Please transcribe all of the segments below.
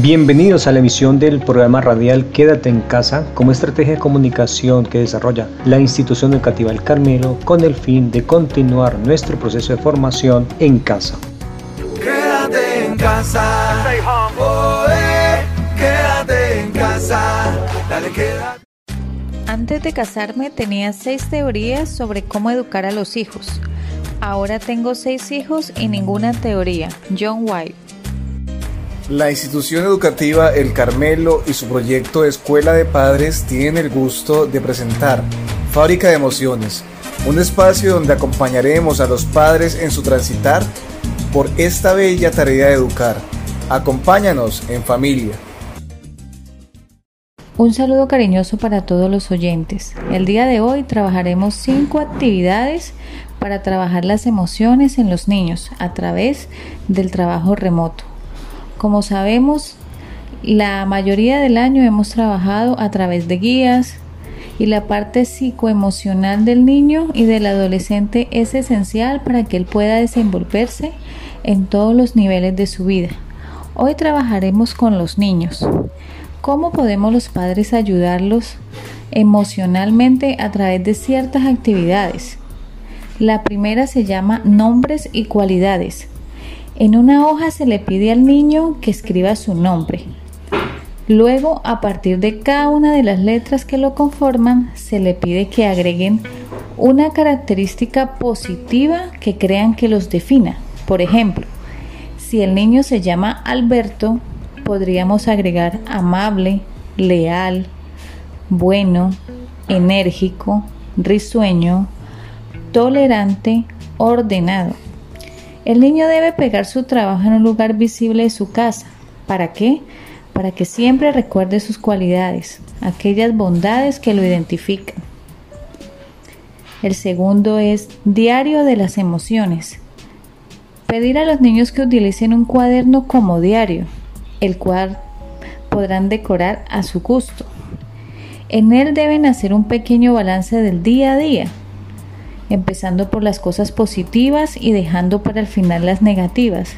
Bienvenidos a la emisión del programa radial Quédate en casa como estrategia de comunicación que desarrolla la institución educativa El Carmelo con el fin de continuar nuestro proceso de formación en casa. Quédate en casa. Oh, eh, quédate en casa. Dale, quédate. Antes de casarme tenía seis teorías sobre cómo educar a los hijos. Ahora tengo seis hijos y ninguna teoría. John White. La institución educativa El Carmelo y su proyecto Escuela de Padres tienen el gusto de presentar Fábrica de Emociones, un espacio donde acompañaremos a los padres en su transitar por esta bella tarea de educar. Acompáñanos en familia. Un saludo cariñoso para todos los oyentes. El día de hoy trabajaremos cinco actividades para trabajar las emociones en los niños a través del trabajo remoto. Como sabemos, la mayoría del año hemos trabajado a través de guías y la parte psicoemocional del niño y del adolescente es esencial para que él pueda desenvolverse en todos los niveles de su vida. Hoy trabajaremos con los niños. ¿Cómo podemos los padres ayudarlos emocionalmente a través de ciertas actividades? La primera se llama nombres y cualidades. En una hoja se le pide al niño que escriba su nombre. Luego, a partir de cada una de las letras que lo conforman, se le pide que agreguen una característica positiva que crean que los defina. Por ejemplo, si el niño se llama Alberto, podríamos agregar amable, leal, bueno, enérgico, risueño, tolerante, ordenado. El niño debe pegar su trabajo en un lugar visible de su casa. ¿Para qué? Para que siempre recuerde sus cualidades, aquellas bondades que lo identifican. El segundo es diario de las emociones. Pedir a los niños que utilicen un cuaderno como diario, el cual podrán decorar a su gusto. En él deben hacer un pequeño balance del día a día, empezando por las cosas positivas y dejando para el final las negativas.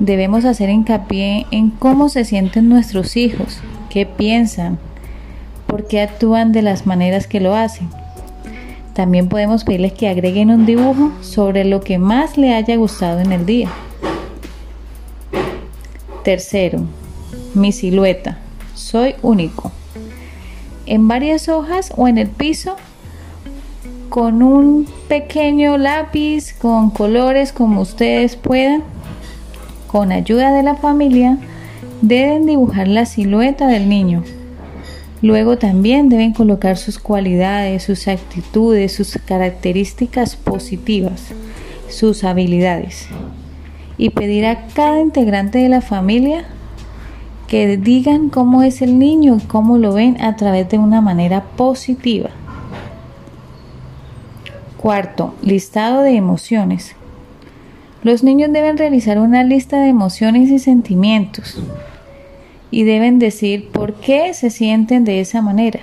Debemos hacer hincapié en cómo se sienten nuestros hijos, qué piensan, por qué actúan de las maneras que lo hacen. También podemos pedirles que agreguen un dibujo sobre lo que más le haya gustado en el día. Tercero, mi silueta. Soy único. En varias hojas o en el piso con un pequeño lápiz, con colores como ustedes puedan, con ayuda de la familia, deben dibujar la silueta del niño. Luego también deben colocar sus cualidades, sus actitudes, sus características positivas, sus habilidades. Y pedir a cada integrante de la familia que digan cómo es el niño y cómo lo ven a través de una manera positiva. Cuarto, listado de emociones. Los niños deben realizar una lista de emociones y sentimientos y deben decir por qué se sienten de esa manera.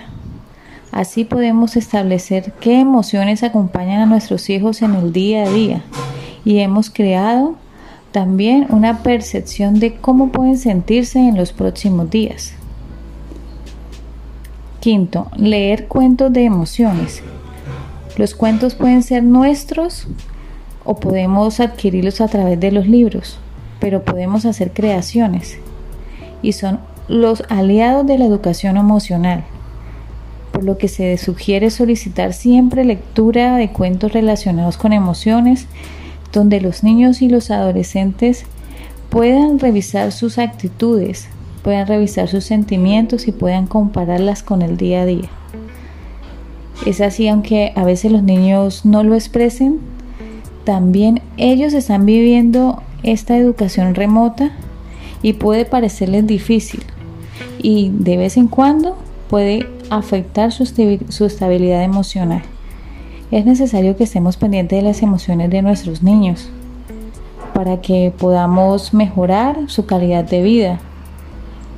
Así podemos establecer qué emociones acompañan a nuestros hijos en el día a día y hemos creado también una percepción de cómo pueden sentirse en los próximos días. Quinto, leer cuentos de emociones. Los cuentos pueden ser nuestros o podemos adquirirlos a través de los libros, pero podemos hacer creaciones y son los aliados de la educación emocional, por lo que se sugiere solicitar siempre lectura de cuentos relacionados con emociones, donde los niños y los adolescentes puedan revisar sus actitudes, puedan revisar sus sentimientos y puedan compararlas con el día a día. Es así, aunque a veces los niños no lo expresen, también ellos están viviendo esta educación remota y puede parecerles difícil y de vez en cuando puede afectar su, estabilidad emocional. Es necesario que estemos pendientes de las emociones de nuestros niños para que podamos mejorar su calidad de vida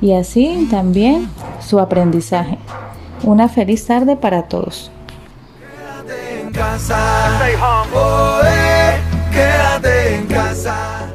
y así también su aprendizaje. Una feliz tarde para todos. Quédate en casa.